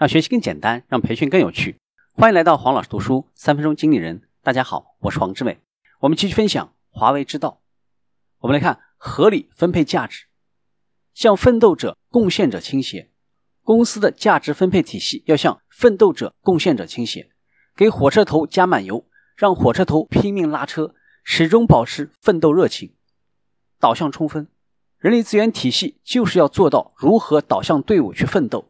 让学习更简单，让培训更有趣。欢迎来到黄老师读书三分钟经理人。大家好，我是黄志伟。我们继续分享华为之道。我们来看合理分配价值，向奋斗者、贡献者倾斜。公司的价值分配体系要向奋斗者、贡献者倾斜，给火车头加满油，让火车头拼命拉车，始终保持奋斗热情，导向充分。人力资源体系就是要做到如何导向队伍去奋斗。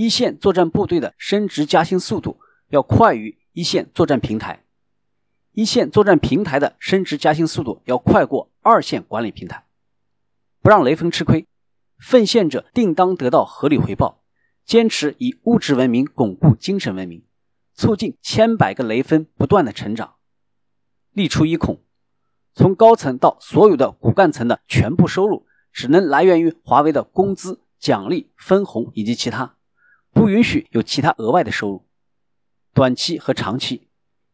一线作战部队的升职加薪速度要快于一线作战平台，一线作战平台的升职加薪速度要快过二线管理平台。不让雷锋吃亏，奉献者定当得到合理回报。坚持以物质文明巩固精神文明，促进千百个雷锋不断的成长。立出一孔。从高层到所有的骨干层的全部收入，只能来源于华为的工资、奖励、分红以及其他，不允许有其他额外的收入。短期和长期，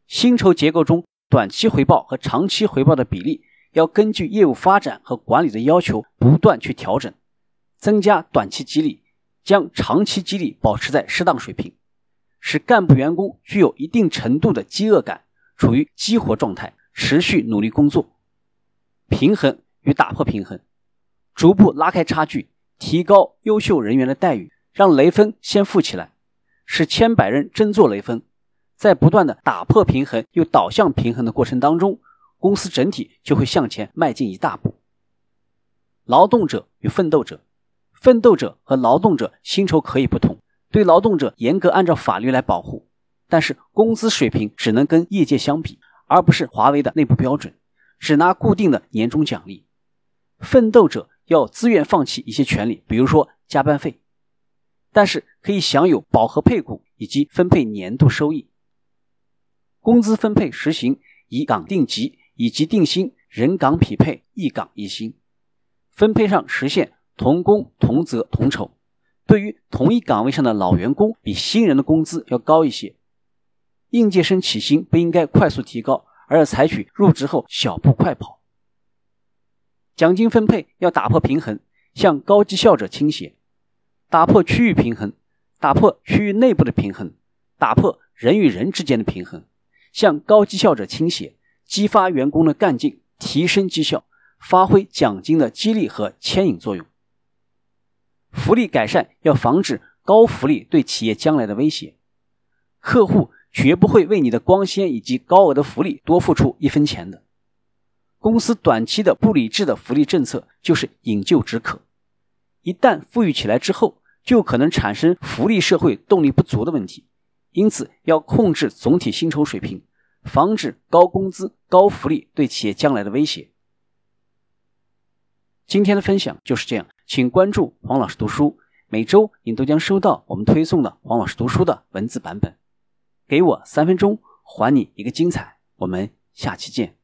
薪酬结构中短期回报和长期回报的比例要根据业务发展和管理的要求不断去调整，增加短期激励，将长期激励保持在适当水平，使干部员工具有一定程度的饥饿感，处于激活状态。持续努力工作，平衡与打破平衡，逐步拉开差距，提高优秀人员的待遇，让雷锋先富起来，使千百人争做雷锋。在不断的打破平衡又导向平衡的过程当中，公司整体就会向前迈进一大步。劳动者与奋斗者，奋斗者和劳动者薪酬可以不同，对劳动者严格按照法律来保护，但是工资水平只能跟业界相比。而不是华为的内部标准，只拿固定的年终奖励。奋斗者要自愿放弃一些权利，比如说加班费，但是可以享有保和配股以及分配年度收益。工资分配实行以岗定级，以及定薪，人岗匹配，一岗一薪。分配上实现同工同责同酬。对于同一岗位上的老员工，比新人的工资要高一些。应届生起薪不应该快速提高，而要采取入职后小步快跑。奖金分配要打破平衡，向高绩效者倾斜，打破区域平衡，打破区域内部的平衡，打破人与人之间的平衡，向高绩效者倾斜，激发员工的干劲，提升绩效，发挥奖金的激励和牵引作用。福利改善要防止高福利对企业将来的威胁，客户。绝不会为你的光鲜以及高额的福利多付出一分钱的。公司短期的不理智的福利政策就是饮鸩止渴，一旦富裕起来之后，就可能产生福利社会动力不足的问题。因此，要控制总体薪酬水平，防止高工资、高福利对企业将来的威胁。今天的分享就是这样，请关注黄老师读书，每周你都将收到我们推送的黄老师读书的文字版本。给我三分钟，还你一个精彩。我们下期见。